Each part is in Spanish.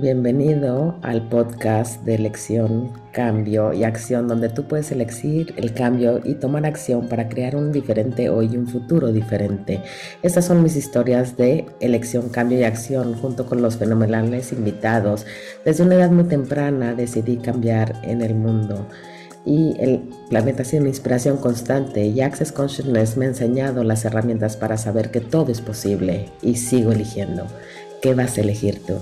Bienvenido al podcast de elección, cambio y acción, donde tú puedes elegir el cambio y tomar acción para crear un diferente hoy y un futuro diferente. Estas son mis historias de elección, cambio y acción, junto con los fenomenales invitados. Desde una edad muy temprana decidí cambiar en el mundo y el planeta ha sido una inspiración constante y Access Consciousness me ha enseñado las herramientas para saber que todo es posible y sigo eligiendo. ¿Qué vas a elegir tú?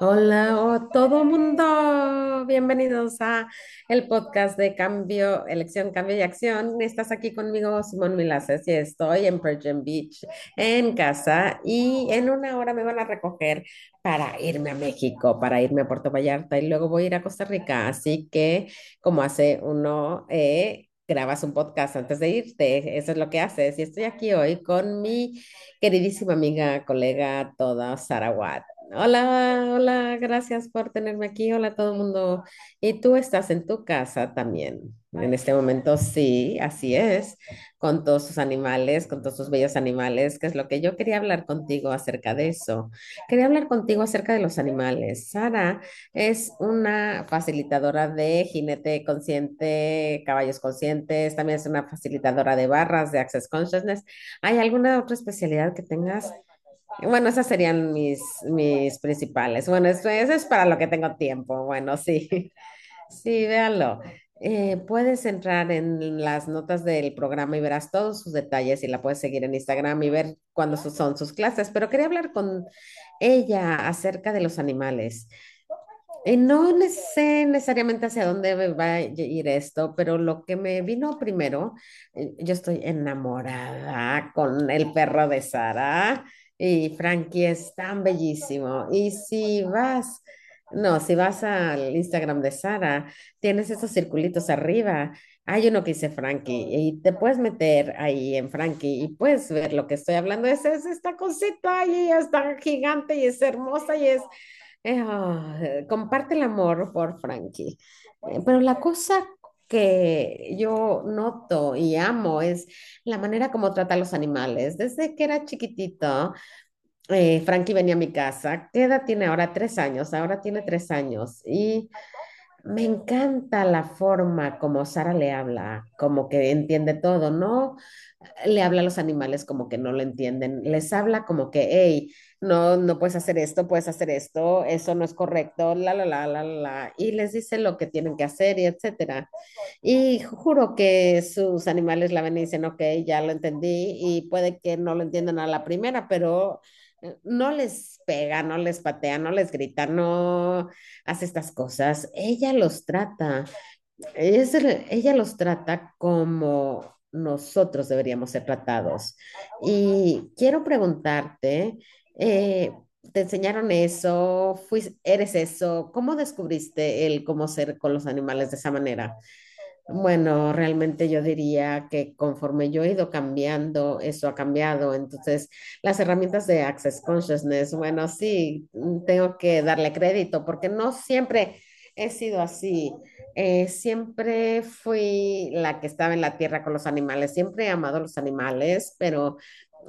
Hola, todo mundo, bienvenidos a el podcast de Cambio, Elección, Cambio y Acción. Estás aquí conmigo, Simón Milaces, y estoy en Persian Beach, en casa, y en una hora me van a recoger para irme a México, para irme a Puerto Vallarta, y luego voy a ir a Costa Rica. Así que, como hace uno, eh, grabas un podcast antes de irte, eso es lo que haces. Y estoy aquí hoy con mi queridísima amiga, colega, toda Sara Watt. Hola, hola, gracias por tenerme aquí. Hola todo el mundo. Y tú estás en tu casa también. En este momento sí, así es, con todos sus animales, con todos sus bellos animales, que es lo que yo quería hablar contigo acerca de eso. Quería hablar contigo acerca de los animales. Sara es una facilitadora de jinete consciente, caballos conscientes, también es una facilitadora de barras de Access Consciousness. ¿Hay alguna otra especialidad que tengas? Bueno, esas serían mis, mis principales. Bueno, eso, es para lo que tengo tiempo. Bueno, sí, sí, véanlo. Eh, puedes entrar en las notas del programa y verás todos sus detalles y la puedes seguir en Instagram y ver cuándo son sus clases. Pero quería hablar con ella acerca de los animales. Y no sé necesariamente hacia dónde va a ir esto, pero lo que me vino primero, eh, yo estoy enamorada con el perro de Sara y Frankie es tan bellísimo. Y si vas, no, si vas al Instagram de Sara, tienes esos circulitos arriba. Hay uno que dice Frankie y te puedes meter ahí en Frankie y puedes ver lo que estoy hablando. Es, es esta cosita y ella está gigante y es hermosa y es eh, ah, comparte el amor por Frankie. Eh, pero la cosa que yo noto y amo es la manera como trata a los animales. Desde que era chiquitito, eh, Frankie venía a mi casa. ¿Qué edad tiene ahora? Tres años. Ahora tiene tres años. Y me encanta la forma como Sara le habla, como que entiende todo, ¿no? Le habla a los animales como que no lo entienden, les habla como que, hey, no, no puedes hacer esto, puedes hacer esto, eso no es correcto, la, la, la, la, la, y les dice lo que tienen que hacer y etcétera. Y juro que sus animales la ven y dicen, ok, ya lo entendí, y puede que no lo entiendan a la primera, pero no les pega, no les patea, no les grita, no hace estas cosas. Ella los trata, ella los trata como nosotros deberíamos ser tratados. Y quiero preguntarte, eh, ¿te enseñaron eso? ¿Fuis- ¿Eres eso? ¿Cómo descubriste el cómo ser con los animales de esa manera? Bueno, realmente yo diría que conforme yo he ido cambiando, eso ha cambiado. Entonces, las herramientas de Access Consciousness, bueno, sí, mm, tengo que darle crédito porque no siempre he sido así. Eh, siempre fui la que estaba en la tierra con los animales. Siempre he amado los animales, pero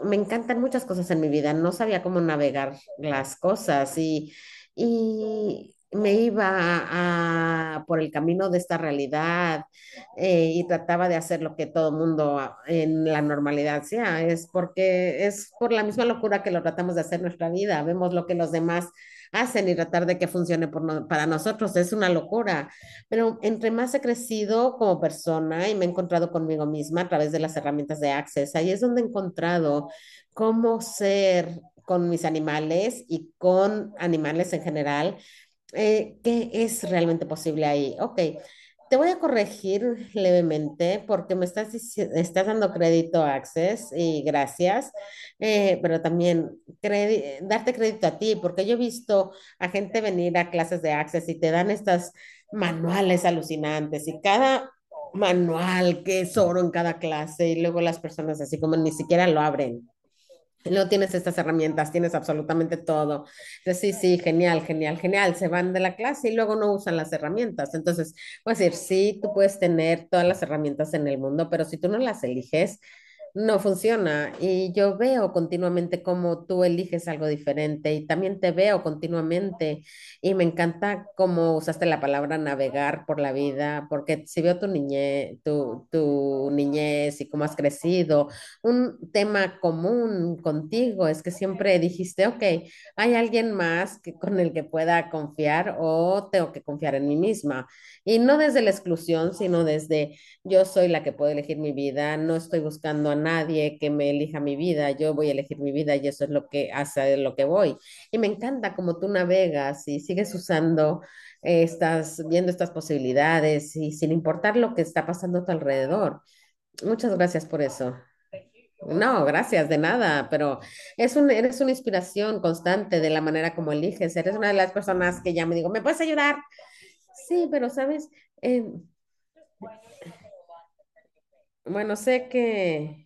me encantan muchas cosas en mi vida. No sabía cómo navegar las cosas y, y me iba a- por el camino de esta realidad eh, y trataba de hacer lo que todo mundo a- en la normalidad hacía. Es porque es por la misma locura que lo tratamos de hacer nuestra vida. Vemos lo que los demás hacen y tratar de que funcione por no- para nosotros es una locura. Pero entre más he crecido como persona y me he encontrado conmigo misma a través de las herramientas de Access, ahí es donde he encontrado cómo ser con mis animales y con animales en general eh, ¿qué es realmente posible ahí? Ok, te voy a corregir levemente porque me estás, estás dando crédito a Access y gracias, eh, pero también darte crédito a ti porque yo he visto a gente venir a clases de Access y te dan estas manuales alucinantes y cada manual que es oro en cada clase y luego las personas así como ni siquiera lo abren. No tienes estas herramientas, tienes absolutamente todo. Sí, sí, genial, genial, genial. Se van de la clase y luego no usan las herramientas. Entonces, puedes decir, sí, tú puedes tener todas las herramientas en el mundo, pero si tú no las eliges, no funciona. Y yo veo continuamente cómo tú eliges algo diferente y también te veo continuamente y me encanta cómo usaste la palabra navegar por la vida, porque si veo tu niñez, tu, tu niñez y cómo has crecido, un tema común contigo es que siempre dijiste, ok, hay alguien más que, con el que pueda confiar o tengo que confiar en mí misma. Y no desde la exclusión, sino desde yo soy la que puedo elegir mi vida, no estoy buscando a nadie que me elija mi vida, yo voy a elegir mi vida y eso es lo que hace lo que voy. Y me encanta como tú navegas y sigues usando, eh, estás viendo estas posibilidades y sin importar lo que está pasando a tu alrededor. Muchas gracias por eso. No, gracias, de nada, pero es un, eres una inspiración constante de la manera como eliges. Eres una de las personas que ya me digo, ¿me puedes ayudar? Sí, pero sabes, Eh, Bueno, sé que,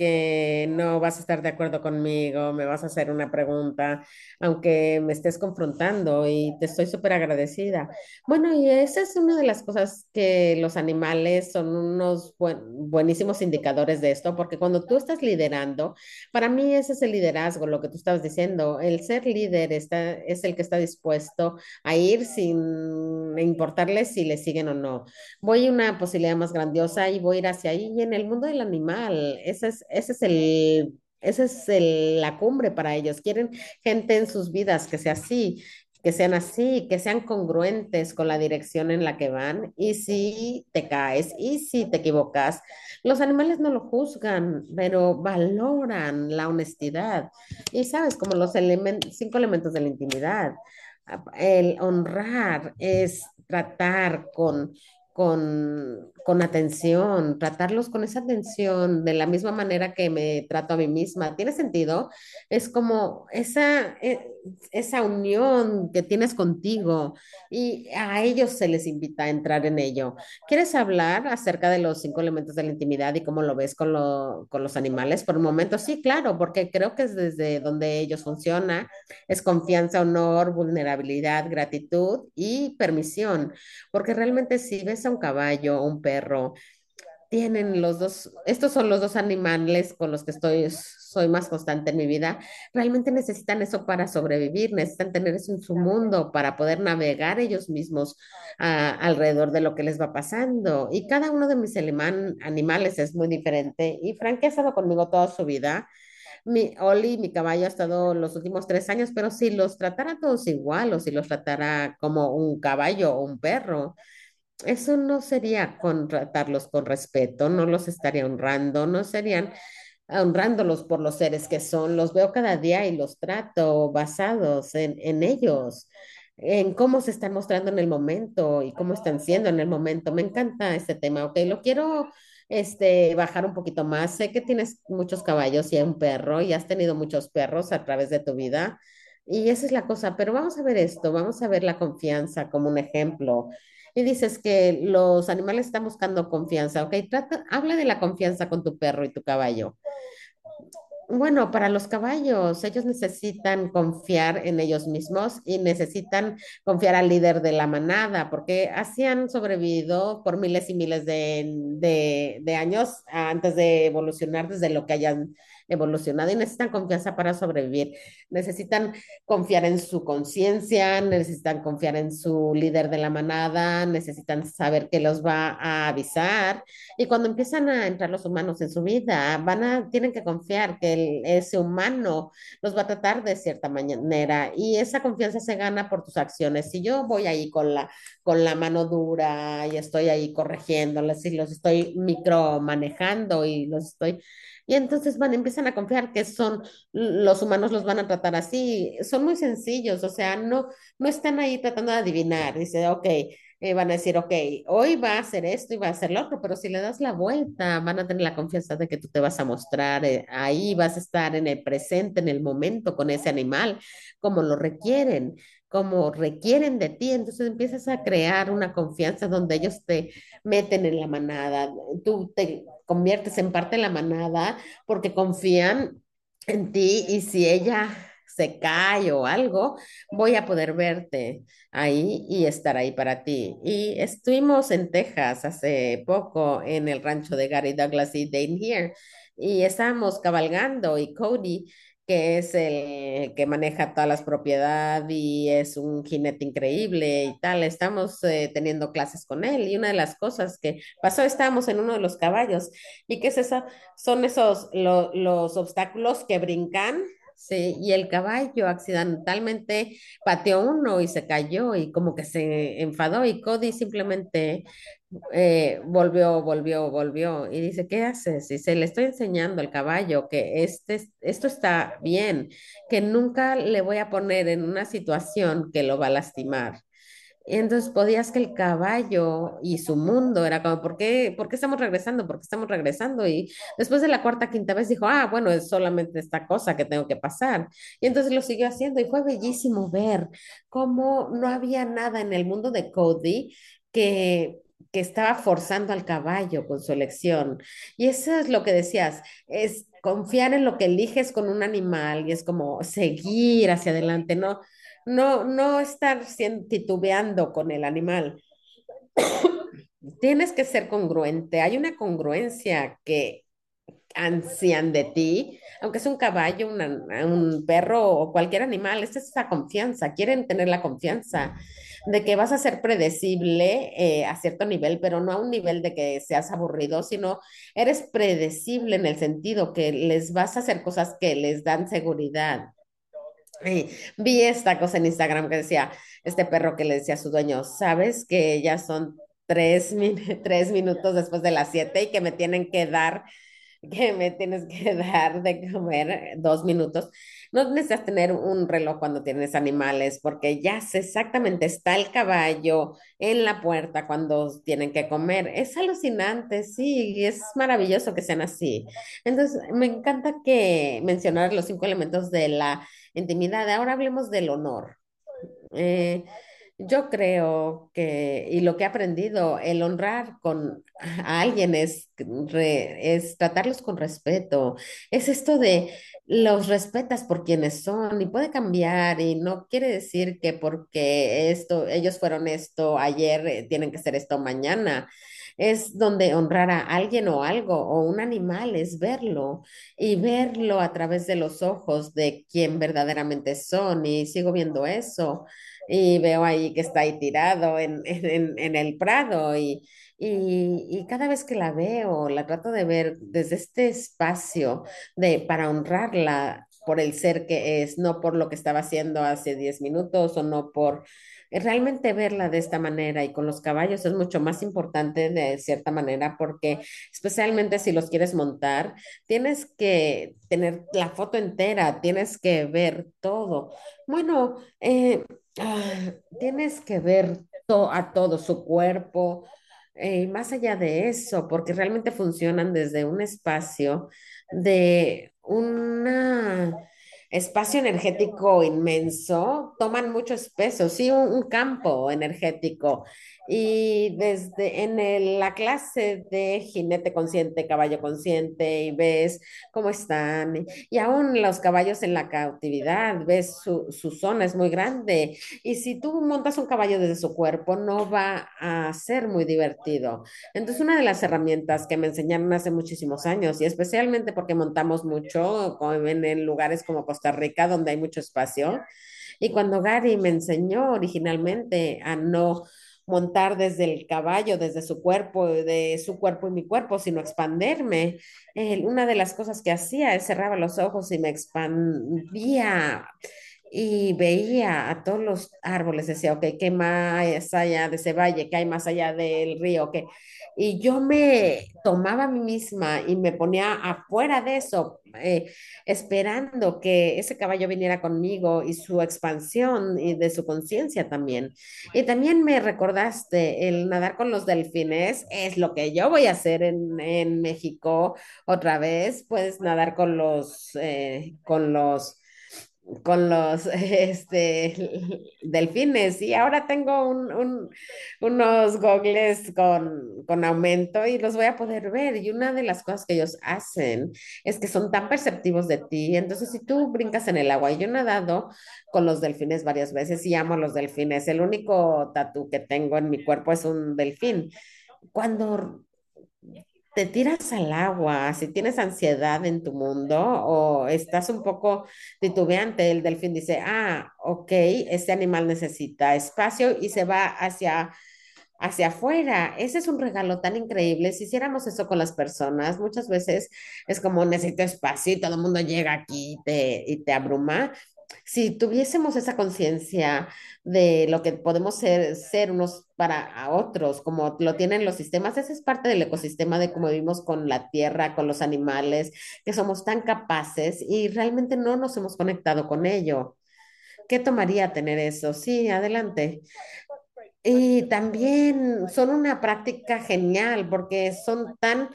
que no vas a estar de acuerdo conmigo, me vas a hacer una pregunta, aunque me estés confrontando y te estoy súper agradecida. Bueno, y esa es una de las cosas que los animales son unos buen- buenísimos indicadores de esto, porque cuando tú estás liderando, para mí ese es el liderazgo, lo que tú estabas diciendo. El ser líder está, es el que está dispuesto a ir sin importarle si le siguen o no voy a una posibilidad más grandiosa y voy a ir hacia ahí. Y en el mundo del animal, ese es, ese es el, ese es el- la cumbre para ellos. Quieren gente en sus vidas que sea así, que sean así, que sean congruentes con la dirección en la que van. Y si te caes y si te equivocas, los animales no lo juzgan, pero valoran la honestidad. Y sabes, como los cinco elementos de la intimidad. El honrar es tratar con con, con atención, tratarlos con esa atención de la misma manera que me trato a mí misma. ¿Tiene sentido? Es como esa, eh, esa unión que tienes contigo y a ellos se les invita a entrar en ello. ¿Quieres hablar acerca de los cinco elementos de la intimidad y cómo lo ves con, lo, con los animales? Por un momento, sí, claro, porque creo que es desde donde ellos funcionan. Es confianza, honor, vulnerabilidad, gratitud y permisión. Porque realmente si ves a un caballo un perro, tienen los dos, estos son los dos animales con los que estoy, soy más constante en mi vida, realmente necesitan eso para sobrevivir, necesitan tener eso en su mundo para poder navegar ellos mismos ah, alrededor de lo que les va pasando. Y cada uno de mis animales es muy diferente. Y Frank ha estado conmigo toda su vida. Mi Oli, mi caballo, ha estado los últimos tres años, pero si los tratara todos igual o si los tratara como un caballo o un perro, eso no sería con tratarlos con respeto, no los estaría honrando, no serían honrándolos por los seres que son. Los veo cada día y los trato basados en, en ellos, en cómo se están mostrando en el momento y cómo están siendo en el momento. Me encanta este tema, ok, lo quiero este, bajar un poquito más. Sé que tienes muchos caballos y un perro y has tenido muchos perros a través de tu vida. Y esa es la cosa, pero vamos a ver esto, vamos a ver la confianza como un ejemplo. Y dices que los animales están buscando confianza, ¿ok? Trata, habla de la confianza con tu perro y tu caballo. Bueno, para los caballos, ellos necesitan confiar en ellos mismos y necesitan confiar al líder de la manada, porque así han sobrevivido por miles y miles de, de, de años antes de evolucionar desde lo que hayan evolucionado y necesitan confianza para sobrevivir. Necesitan confiar en su conciencia, necesitan confiar en su líder de la manada, necesitan saber que los va a avisar y cuando empiezan a entrar los humanos en su vida, van a, tienen que confiar que el- ese humano los va a tratar de cierta manera y esa confianza se gana por tus acciones. Si yo voy ahí con la, con la mano dura y estoy ahí corrigiéndoles y los estoy micromanejando y los estoy... Y entonces van, empiezan a confiar que son, los humanos los van a tratar así. Son muy sencillos, o sea, no, no están ahí tratando de adivinar. Dice, ok, eh, van a decir, ok, hoy va a hacer esto y va a hacer lo otro, pero si le das la vuelta, van a tener la confianza de que tú te vas a mostrar eh, ahí, vas a estar en el presente, en el momento con ese animal, como lo requieren, como requieren de ti. Entonces empiezas a crear una confianza donde ellos te meten en la manada, tú te conviertes en parte de la manada porque confían en ti y si ella se cae o algo, voy a poder verte ahí y estar ahí para ti. Y estuvimos en Texas hace poco en el rancho de Gary Douglas y Dane Here. y estábamos cabalgando y Cody, que es el que maneja todas las propiedades y es un jinete increíble y tal, estamos eh, teniendo clases con él y una de las cosas que pasó, estábamos en uno de los caballos y qué es eso, son esos lo- los obstáculos que brincan. Sí, y el caballo accidentalmente pateó uno y se cayó y como que se enfadó y Cody simplemente eh, volvió, volvió, volvió y dice, ¿qué haces? Y se le estoy enseñando al caballo que este, esto está bien, que nunca le voy a poner en una situación que lo va a lastimar. Y entonces podías que el caballo y su mundo era como, ¿por qué, por qué estamos regresando? ¿Por qué estamos regresando? Y después de la cuarta, quinta vez dijo, ah, bueno, es solamente esta cosa que tengo que pasar. Y entonces lo siguió haciendo y fue bellísimo ver cómo no había nada en el mundo de Cody que que estaba forzando al caballo con su elección. Y eso es lo que decías, es confiar en lo que eliges con un animal y es como seguir hacia adelante, ¿no? no, no estar titubeando con el animal. Tienes que ser congruente. Hay una congruencia que ansían de ti, aunque es un caballo, una- un perro o cualquier animal, es esa confianza. Quieren tener la confianza de que vas a ser predecible eh, a cierto nivel, pero no a un nivel de que seas aburrido, sino eres predecible en el sentido que les vas a hacer cosas que les dan seguridad. Vi esta cosa en Instagram que decía, este perro que le decía a su dueño, sabes que ya son tres, min- tres minutos después de las siete y que me tienen que dar, que me tienes que dar de comer dos minutos. No necesitas tener un reloj cuando tienes animales, porque ya exactamente, está el caballo en la puerta cuando tienen que comer. Es alucinante, sí, es maravilloso que sean así. Entonces, me encanta que mencionar los cinco elementos de la intimidad. Ahora hablemos del honor. Eh, yo creo que, y lo que he aprendido, el honrar con a alguien es, es tratarlos con respeto. Es esto de los respetas por quienes son y puede cambiar y no quiere decir que porque esto, ellos fueron esto ayer, eh, tienen que ser esto mañana. Es donde honrar a alguien o algo o un animal es verlo y verlo a través de los ojos de quien verdaderamente son y sigo viendo eso y veo ahí que está ahí tirado en, en, en el prado y, y, y cada vez que la veo, la trato de ver desde este espacio de, para honrarla por el ser que es, no por lo que estaba haciendo hace 10 minutos o no por realmente verla de esta manera y con los caballos es mucho más importante de cierta manera porque especialmente si los quieres montar, tienes que tener la foto entera, tienes que ver todo. Bueno, eh, Ah, tienes que ver a todo su cuerpo, eh, más allá de eso, porque realmente funcionan desde un espacio de un espacio energético inmenso, toman mucho peso, sí, un, un campo energético. Y desde en el- la clase de jinete consciente, caballo consciente, y ves cómo están, y aún los caballos en la cautividad, ves su, su zona es muy grande y si tú montas un caballo desde su cuerpo, no va a ser muy divertido. Entonces, una de las herramientas que me enseñaron hace muchísimos años, y especialmente porque montamos mucho en, en lugares como Costa Rica, donde hay mucho espacio, y cuando Gary me enseñó originalmente a no montar desde el caballo, desde su cuerpo, de su cuerpo y mi cuerpo, sino expanderme. Eh, una de las cosas que hacía es cerraba los ojos y me expandía y veía a todos los árboles, decía, ok, ¿qué más allá de ese valle? ¿Qué hay más allá del río? ¿Qué? Y yo me tomaba a mí misma y me ponía afuera de eso, eh, esperando que ese caballo viniera conmigo y su expansión y de su conciencia también. Y también me recordaste el nadar con los delfines, es lo que yo voy a hacer en, en México otra vez, pues nadar con los, eh, con los con los este, delfines y ahora tengo un, un- unos gogles con, con aumento y los voy a poder ver. Y una de las cosas que ellos hacen es que son tan perceptivos de ti. Entonces, si tú brincas en el agua, y yo he nadado con los delfines varias veces y amo a los delfines, el único tatú que tengo en mi cuerpo es un delfín. Cuando te tiras al agua, si tienes ansiedad en tu mundo o estás un poco titubeante, el delfín dice, ah, ok, este animal necesita espacio y se va hacia hacia afuera. Ese es un regalo tan increíble. Si hiciéramos eso con las personas, muchas veces es como necesito espacio y todo el mundo llega aquí y te, y te abruma. Si tuviésemos esa conciencia de lo que podemos ser, ser unos para otros, como lo tienen los sistemas, esa es parte del ecosistema de cómo vivimos con la tierra, con los animales, que somos tan capaces y realmente no nos hemos conectado con ello. ¿Qué tomaría tener eso? Sí, adelante. Y también son una práctica genial porque son tan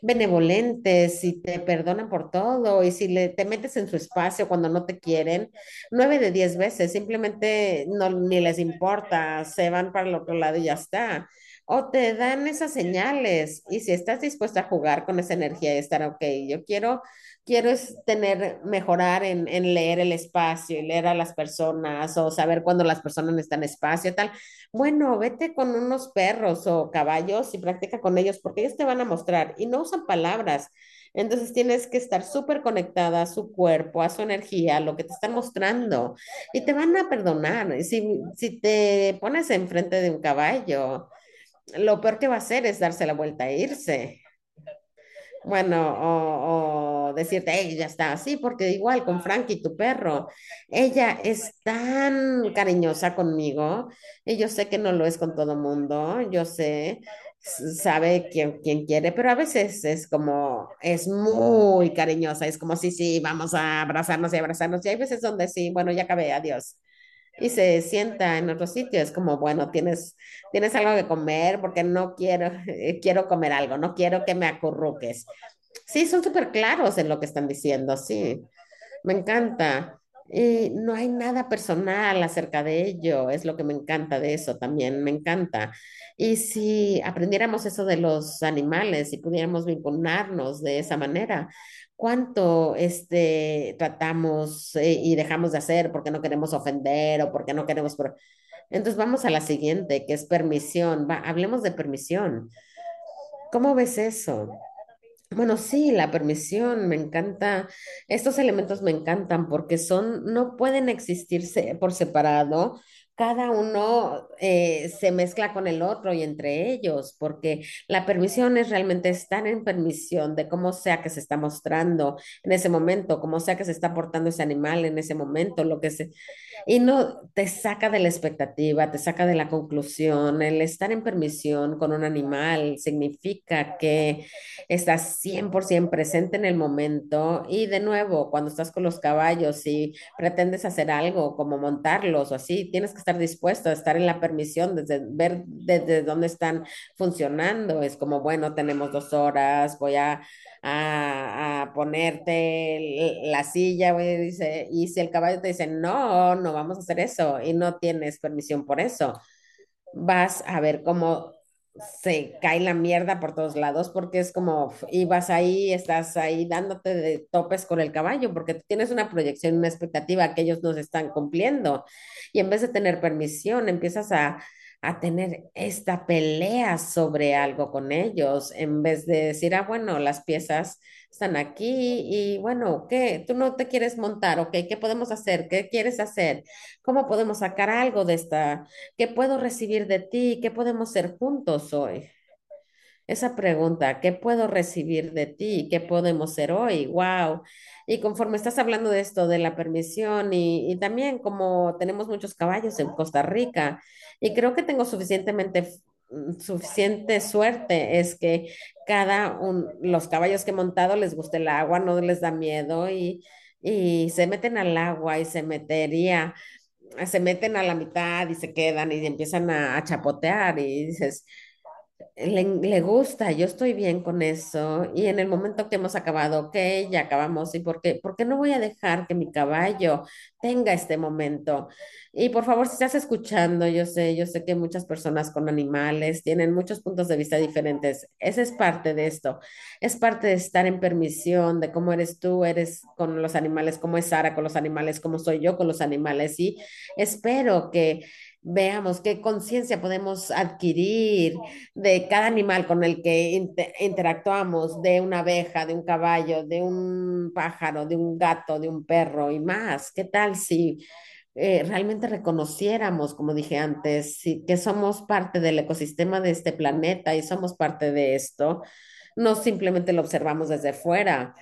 benevolentes y te perdonan por todo. Y si le, te metes en su espacio cuando no te quieren, nueve de diez veces simplemente no, ni les importa, se van para el otro lado y ya está. O te dan esas señales. Y si estás dispuesta a jugar con esa energía y estar, ok, yo quiero quiero es tener, mejorar en, en, leer el espacio y leer a las personas o saber cuándo las personas necesitan espacio y tal. Bueno, vete con unos perros o caballos y practica con ellos porque ellos te van a mostrar y no usan palabras. Entonces tienes que estar súper conectada a su cuerpo, a su energía, a lo que te están mostrando y te van a perdonar. Si, si te pones enfrente de un caballo, lo peor que va a hacer es darse la vuelta e irse. Bueno, o, o, decirte, ya está así, porque igual con Frankie, tu perro, ella es tan cariñosa conmigo y yo sé que no lo es con todo mundo, yo sé, sabe quién, quién quiere, pero a veces es como, es muy cariñosa, es como, sí, sí, vamos a abrazarnos y abrazarnos, y hay veces donde sí, bueno, ya acabé, adiós. Y se sienta en otro sitio, es como, bueno, tienes, tienes algo que comer porque no quiero, quiero comer algo, no quiero que me acurruques. Sí, son súper claros en lo que están diciendo, sí, me encanta. Y no hay nada personal acerca de ello, es lo que me encanta de eso también, me encanta. Y si aprendiéramos eso de los animales y pudiéramos vincularnos de esa manera, ¿cuánto este, tratamos eh, y dejamos de hacer porque no queremos ofender o porque no queremos... Entonces vamos a la siguiente, que es permisión. Va, hablemos de permisión. ¿Cómo ves eso? Bueno, sí, la permisión, me encanta. Estos elementos me encantan porque son, no pueden existirse por separado. Cada uno eh, se mezcla con el otro y entre ellos, porque la permisión es realmente estar en permisión de cómo sea que se está mostrando en ese momento, cómo sea que se está portando ese animal en ese momento, lo que se, y no te saca de la expectativa, te saca de la conclusión. El estar en permisión con un animal significa que estás 100% presente en el momento y de nuevo, cuando estás con los caballos y pretendes hacer algo como montarlos o así, tienes que estar dispuesto a estar en la permisión, desde ver desde dónde están funcionando. Es como, bueno, tenemos dos horas, voy a a, ponerte la silla, güey, dice, y si el caballo te dice, no, no vamos a hacer eso y no tienes permisión por eso, vas a ver cómo se cae la mierda por todos lados porque es como, y vas ahí, estás ahí dándote de topes con el caballo porque tienes una proyección, una expectativa que ellos no se están cumpliendo. Y en vez de tener permisión empiezas a a tener esta pelea sobre algo con ellos, en vez de decir, ah, bueno, las piezas están aquí y bueno, ¿qué? Tú no te quieres montar, ¿ok? ¿Qué podemos hacer? ¿Qué quieres hacer? ¿Cómo podemos sacar algo de esta? ¿Qué puedo recibir de ti? ¿Qué podemos ser juntos hoy? Esa pregunta, ¿qué puedo recibir de ti? ¿Qué podemos ser hoy? ¡Wow! Y conforme estás hablando de esto, de la permisión y, también como tenemos muchos caballos en Costa Rica y creo que tengo suficientemente mm, suficiente suerte es que cada un, los caballos que he montado les gusta el agua, no les da miedo y, y se meten al agua y se metería, se meten a la mitad y se quedan y empiezan a, a chapotear y dices, le, gusta, yo estoy bien con eso. Y en el momento que hemos acabado, ok, ya acabamos. ¿Y por qué? No voy a dejar que mi caballo tenga este momento. Y por favor, si estás escuchando, yo sé, yo sé que muchas personas con animales tienen muchos puntos de vista diferentes. Esa es parte de esto. Es parte de estar en permisión de cómo eres tú, eres con los animales, cómo es Sara con los animales, cómo soy yo con los animales. Y espero que veamos qué conciencia podemos adquirir de cada animal con el que inter interactuamos, de una abeja, de un caballo, de un pájaro, de un gato, de un perro y más. ¿Qué tal si eh, realmente reconociéramos, como dije antes, si, que somos parte del ecosistema de este planeta y somos parte de esto? No simplemente lo observamos desde fuera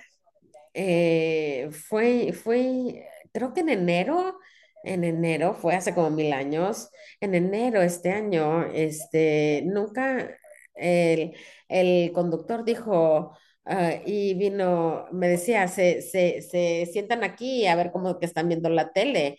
eh, fue, fue, creo que en enero, en enero, fue hace como mil años, en enero este año, este, nunca el, el conductor dijo, ah, y vino, me decía, se, se, se sientan aquí a ver cómo que están viendo la tele.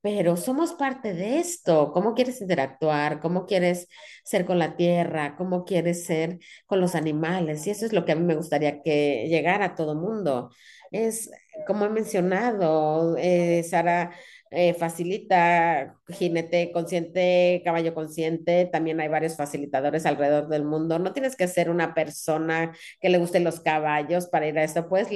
Pero somos parte de esto. ¿Cómo quieres interactuar? ¿Cómo quieres ser con la tierra? ¿Cómo quieres ser con los animales? Y eso es lo que a mí me gustaría que llegara a todo mundo. Es, como he mencionado, eh, Sara, eh, facilita jinete consciente, caballo consciente. También hay varios facilitadores alrededor del mundo. No tienes que ser una persona que le gusten los caballos para ir a esto. Puedes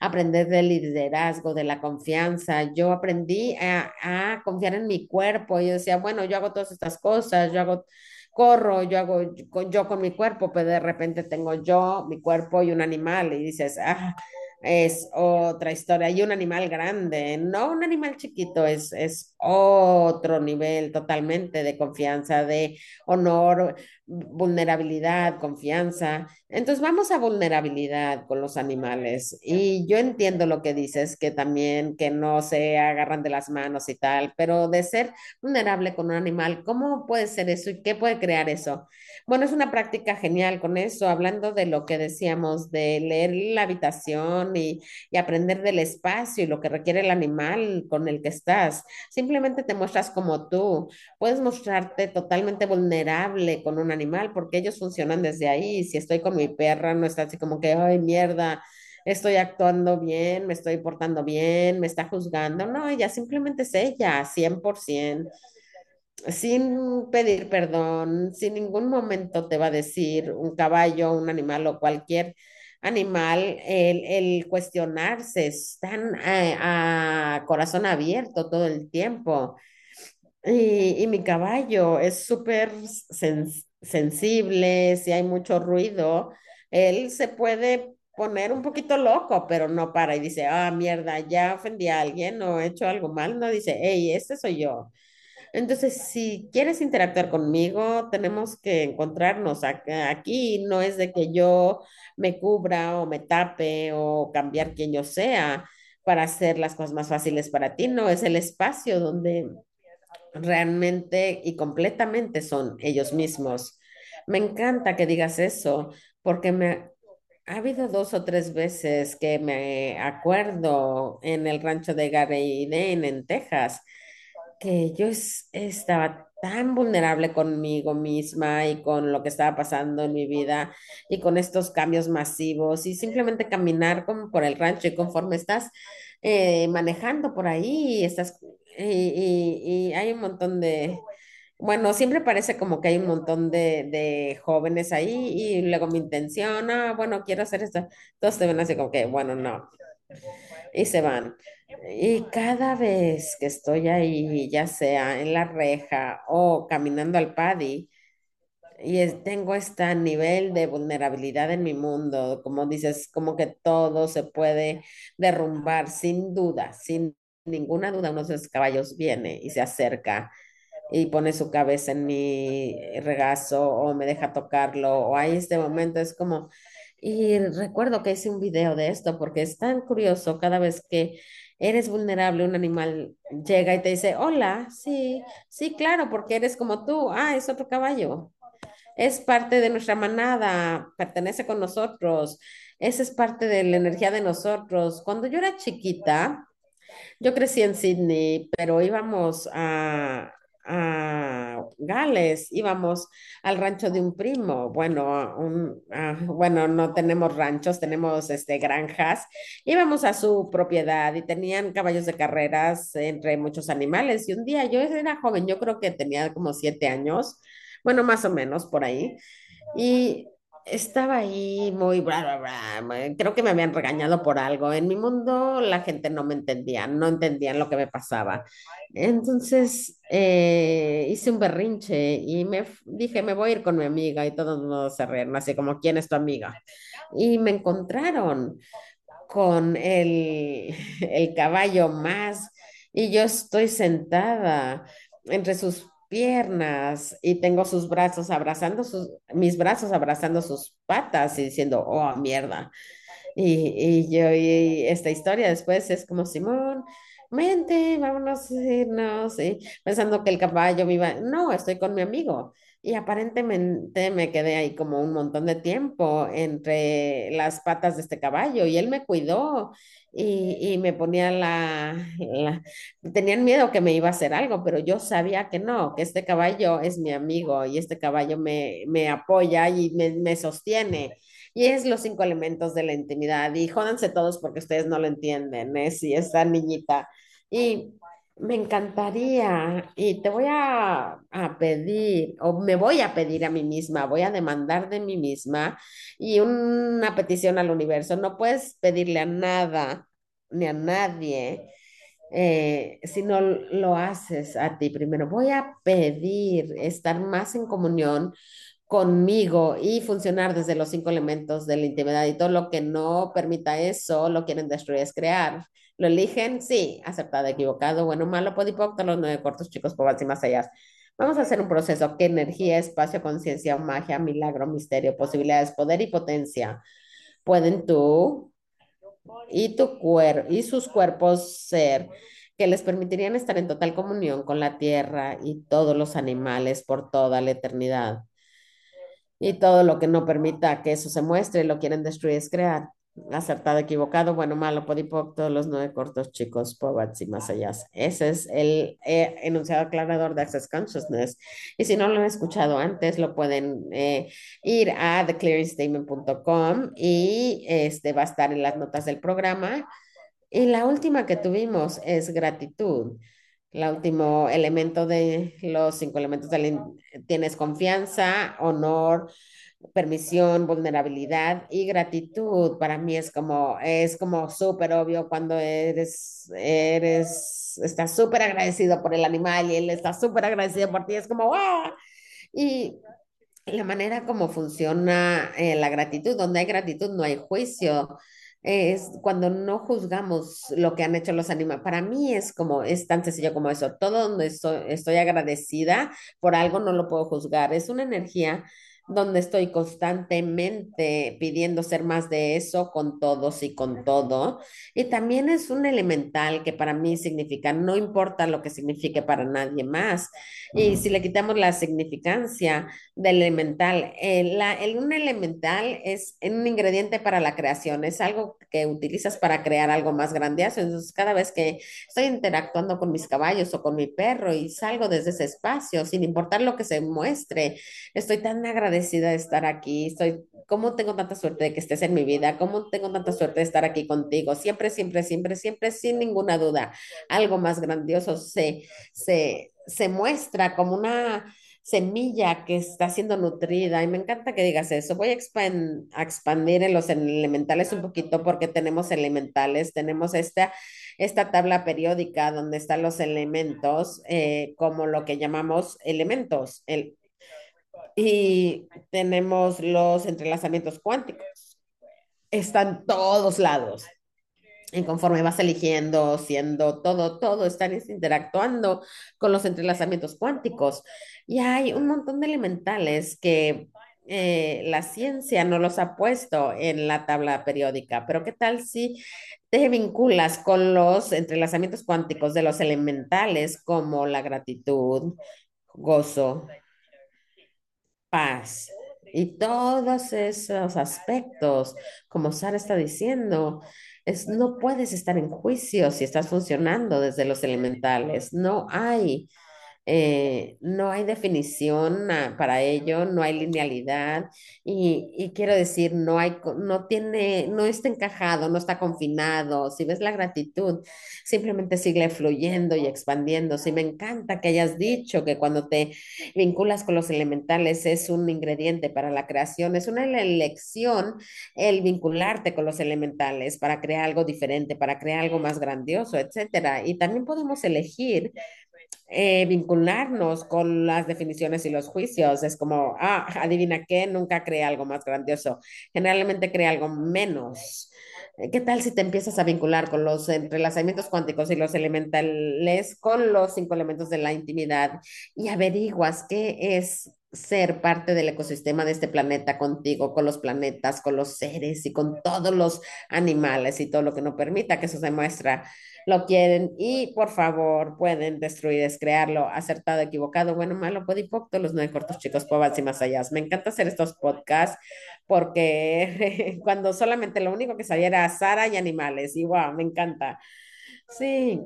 aprender del liderazgo, de la confianza. Yo aprendí a, confiar en mi cuerpo. Yo decía, bueno, yo hago todas estas cosas, yo hago corro, yo hago yo con mi cuerpo, pero de repente tengo yo, mi cuerpo y un animal y dices, ah, es otra historia. Y un animal grande, no un animal chiquito, es, es otro nivel totalmente de confianza, de honor, vulnerabilidad, confianza. Entonces vamos a vulnerabilidad con los animales. Y yo entiendo lo que dices, que también que no se agarran de las manos y tal, pero de ser vulnerable con un animal, ¿cómo puede ser eso y qué puede crear eso? Bueno, es una práctica genial con eso, hablando de lo que decíamos, de leer la habitación y, y aprender del espacio y lo que requiere el animal con el que estás. Simplemente te muestras como tú. Puedes mostrarte totalmente vulnerable con un animal porque ellos funcionan desde ahí. Si estoy con mi perra, no está así como que, ay, mierda. Estoy actuando bien, me estoy portando bien, me está juzgando. No, ella simplemente es ella, 100% sin pedir perdón, sin ningún momento te va a decir un caballo, un animal o cualquier animal, el, el cuestionarse, están a, a corazón abierto todo el tiempo. Y, y mi caballo es súper sensible, si hay mucho ruido, él se puede poner un poquito loco, pero no para y dice, ah, mierda, ya ofendí a alguien o he hecho algo mal, no dice, hey, este soy yo. Entonces, si quieres interactuar conmigo, tenemos que encontrarnos aquí. No es de que yo me cubra o me tape o cambiar quien yo sea para hacer las cosas más fáciles para ti. No, es el espacio donde realmente y completamente son ellos mismos. Me encanta que digas eso porque me ha habido dos o tres veces que me acuerdo en el rancho de Gary Dane en Texas que yo es- estaba tan vulnerable conmigo misma y con lo que estaba pasando en mi vida y con estos cambios masivos y simplemente caminar como por el rancho y conforme estás eh, manejando por ahí, estás y hay un montón de, bueno, siempre parece como que hay un montón de, de jóvenes ahí y luego mi intención, ah, bueno, quiero hacer esto, todos te ven así como que, bueno, no y se van. Y cada vez que estoy ahí, ya sea en la reja o caminando al paddy, y tengo este nivel de vulnerabilidad en mi mundo, como dices, como que todo se puede derrumbar sin duda, sin ninguna duda, uno de esos caballos viene y se acerca y pone su cabeza en mi regazo o me deja tocarlo o hay este momento, es como, y recuerdo que hice un video de esto porque es tan curioso cada vez que eres vulnerable, un animal llega y te dice, hola, sí, sí, claro, porque eres como tú, ah, es otro caballo, es parte de nuestra manada, pertenece con nosotros, esa es parte de la energía de nosotros. Cuando yo era chiquita, yo crecí en Sydney, pero íbamos a, a Gales, íbamos al rancho de un primo. Bueno, un- a- bueno, no tenemos ranchos, tenemos este, granjas. Íbamos a su propiedad y tenían caballos de carreras entre muchos animales. Y un día yo era joven, yo creo que tenía como siete años, bueno, más o menos por ahí. Y estaba ahí muy bla, bla, bla. Creo que me habían regañado por algo. En mi mundo la gente no me entendía, no entendían lo que me pasaba. Entonces eh, hice un berrinche y me dije, me voy a ir con mi amiga y todos se rieron, así como, ¿quién es tu amiga? Y me encontraron con el, el caballo más y yo estoy sentada entre sus piernas y tengo sus brazos abrazando sus, mis brazos abrazando sus patas y diciendo, oh, mierda. Y, y yo, y esta historia después es como Simón, mente, vámonos a irnos, y pensando que el caballo me iba, no, estoy con mi amigo. Y aparentemente me quedé ahí como un montón de tiempo entre las patas de este caballo y él me cuidó y, y me ponía la, la, tenían miedo que me iba a hacer algo, pero yo sabía que no, que este caballo es mi amigo y este caballo me, me apoya y me, me sostiene. Y es los cinco elementos de la intimidad. Y jódanse todos porque ustedes no lo entienden, ¿eh? Sí, esta niñita. Y me encantaría, y te voy a, a pedir, o me voy a pedir a mí misma, voy a demandar de mí misma y una petición al universo. No puedes pedirle a nada ni a nadie eh, si no lo haces a ti primero. Voy a pedir estar más en comunión conmigo y funcionar desde los cinco elementos de la intimidad y todo lo que no permita eso, lo quieren destruir, es crear. ¿Lo eligen? Sí, aceptado, equivocado, bueno, malo, podipocto, los nueve cortos, chicos, pobres y más allá. Vamos a hacer un proceso. ¿Qué energía, espacio, conciencia, magia, milagro, misterio, posibilidades, poder y potencia pueden tú y tu cuerpo y sus cuerpos ser que les permitirían estar en total comunión con la tierra y todos los animales por toda la eternidad? Y todo lo que no permita que eso se muestre, lo quieren destruir, es crear. Acertado, equivocado, bueno, malo, podipoc, todos los nueve cortos chicos, pobats y más allá. Ese es el eh, enunciado aclarador de Access Consciousness. Y si no lo han escuchado antes, lo pueden eh, ir a theclearingstatement.com y este va a estar en las notas del programa. Y la última que tuvimos es gratitud. El último elemento de los cinco elementos in- tienes confianza, honor, permisión, vulnerabilidad y gratitud. Para mí es como, es como súper obvio cuando eres, eres, estás súper agradecido por el animal y él está súper agradecido por ti. Es como, ¡wow! Y la manera como funciona eh, la gratitud, donde hay gratitud no hay juicio, es cuando no juzgamos lo que han hecho los animales. Para mí es como, es tan sencillo como eso. Todo donde estoy, estoy agradecida por algo no lo puedo juzgar. Es una energía donde estoy constantemente pidiendo ser más de eso con todos y con todo. Y también es un elemental que para mí significa, no importa lo que signifique para nadie más. Y si le quitamos la significancia, del elemental. El, la, el, un elemental es un ingrediente para la creación, es algo que utilizas para crear algo más grandioso. Entonces, cada vez que estoy interactuando con mis caballos o con mi perro y salgo desde ese espacio, sin importar lo que se muestre, estoy tan agradecida de estar aquí, estoy, ¿cómo tengo tanta suerte de que estés en mi vida? ¿Cómo tengo tanta suerte de estar aquí contigo? Siempre, siempre, siempre, siempre, sin ninguna duda, algo más grandioso se, se, se muestra como una semilla que está siendo nutrida. Y me encanta que digas eso. Voy a expandir en los elementales un poquito porque tenemos elementales, tenemos esta, esta tabla periódica donde están los elementos, eh, como lo que llamamos elementos. El, y tenemos los entrelazamientos cuánticos. Están todos lados. Y conforme vas eligiendo, siendo todo, todo, están interactuando con los entrelazamientos cuánticos. Y hay un montón de elementales que eh, la ciencia no los ha puesto en la tabla periódica, pero ¿qué tal si te vinculas con los entrelazamientos cuánticos de los elementales como la gratitud, gozo, paz? Y todos esos aspectos, como Sara está diciendo, es, no puedes estar en juicio si estás funcionando desde los elementales. No hay eh, no hay definición para ello, no hay linealidad y, quiero decir, no hay, no tiene, no está encajado, no está confinado. Si ves la gratitud, simplemente sigue fluyendo y expandiendo. Si me encanta que hayas dicho que cuando te vinculas con los elementales es un ingrediente para la creación, es una elección el vincularte con los elementales para crear algo diferente, para crear algo más grandioso, etcétera. Y también podemos elegir eh, vincularnos con las definiciones y los juicios. Es como, ah, adivina qué, nunca crea algo más grandioso. Generalmente crea algo menos. Eh, ¿Qué tal si te empiezas a vincular con los entrelazamientos cuánticos y los elementales, con los cinco elementos de la intimidad y averiguas qué es ser parte del ecosistema de este planeta contigo, con los planetas, con los seres y con todos los animales y todo lo que no permita que eso se muestra lo quieren y por favor pueden destruir, descrearlo, acertado, equivocado, bueno, malo, podipocto, los nueve cortos chicos, pobres y más allá. Me encanta hacer estos podcasts porque cuando solamente lo único que sabía era Sara y animales y wow, me encanta. Sí.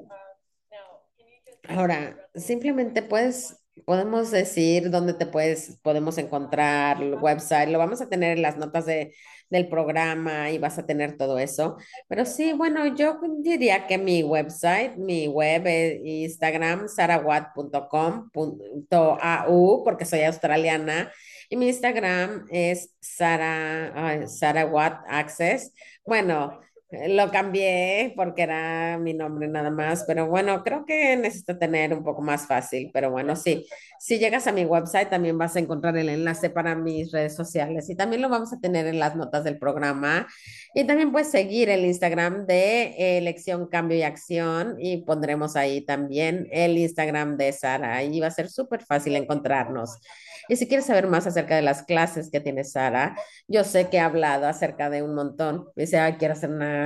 Ahora, simplemente puedes podemos decir dónde te puedes, podemos encontrar el website, lo vamos a tener en las notas de, del programa y vas a tener todo eso. Pero sí, bueno, yo diría que mi website, mi web es Instagram, sarawat.com.au, porque soy australiana, y mi Instagram es Sara, Sarawat Access. Bueno, lo cambié porque era mi nombre nada más, pero bueno, creo que necesito tener un poco más fácil, pero bueno, sí, si llegas a mi website también vas a encontrar el enlace para mis redes sociales y también lo vamos a tener en las notas del programa y también puedes seguir el Instagram de Elección, Cambio y Acción y pondremos ahí también el Instagram de Sara y va a ser súper fácil encontrarnos. Y si quieres saber más acerca de las clases que tiene Sara, yo sé que ha hablado acerca de un montón. Dice, ah, quiero hacer una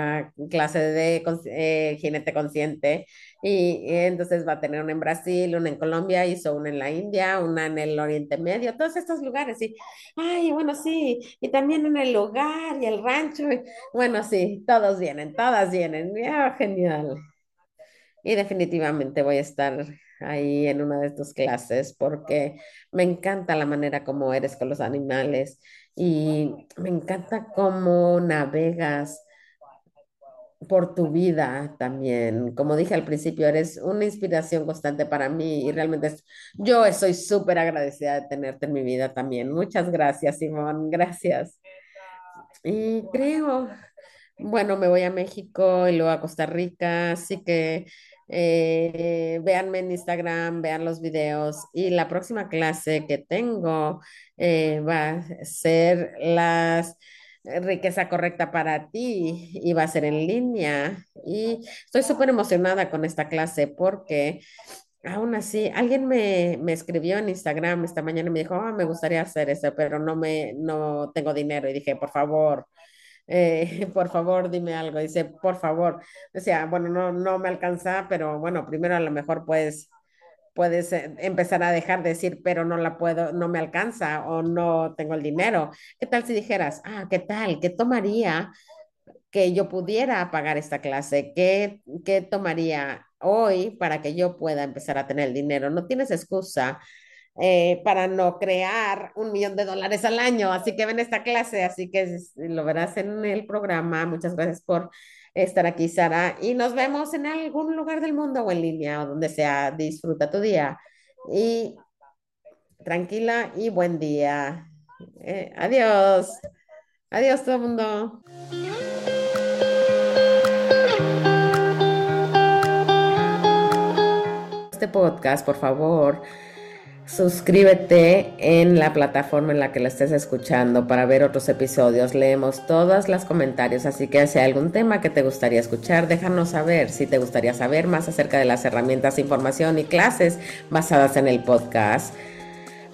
clase de eh, jinete consciente. Y, entonces va a tener una en Brasil, una en Colombia, hizo una en la India, una en el Oriente Medio, todos estos lugares. Y, ay, bueno, sí. Y también en el lugar y el rancho. bueno, sí, todos vienen, todas vienen. Ah, genial. Y definitivamente voy a estar ahí en una de tus clases porque me encanta la manera como eres con los animales y me encanta cómo navegas por tu vida también. Como dije al principio, eres una inspiración constante para mí y realmente yo estoy súper agradecida de tenerte en mi vida también. Muchas gracias, Simón, gracias. Y creo, bueno, me voy a México y luego a Costa Rica, así que eh, véanme en Instagram, vean los videos y la próxima clase que tengo eh, va a ser la riqueza correcta para ti y va a ser en línea. Y estoy súper emocionada con esta clase porque aún así, alguien me, me, escribió en Instagram esta mañana y me dijo, oh, me gustaría hacer eso, pero no, me, no tengo dinero. Y dije, por favor eh, por favor, dime algo. Dice, por favor. Sea, bueno, no, no me alcanza, pero bueno, primero a lo mejor puedes, puedes eh, empezar a dejar de decir, pero no la puedo, no me alcanza o no tengo el dinero. ¿Qué tal si dijeras, ah, qué tal, qué tomaría que yo pudiera pagar esta clase? ¿Qué, qué tomaría hoy para que yo pueda empezar a tener el dinero? No tienes excusa eh, para no crear un millón de dólares al año. Así que ven esta clase, así que lo verás en el programa. Muchas gracias por estar aquí, Sara. Y nos vemos en algún lugar del mundo o en línea o donde sea. Disfruta tu día. Y tranquila y buen día. Eh, adiós. Adiós todo el mundo. Este podcast, por favor Suscríbete en la plataforma en la que la estés escuchando para ver otros episodios. Leemos todos los comentarios, así que si hay algún tema que te gustaría escuchar, déjanos saber. Si te gustaría saber más acerca de las herramientas, información y clases basadas en el podcast,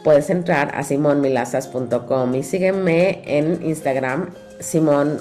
puedes entrar a simonmilazas.com y sígueme en Instagram, Simón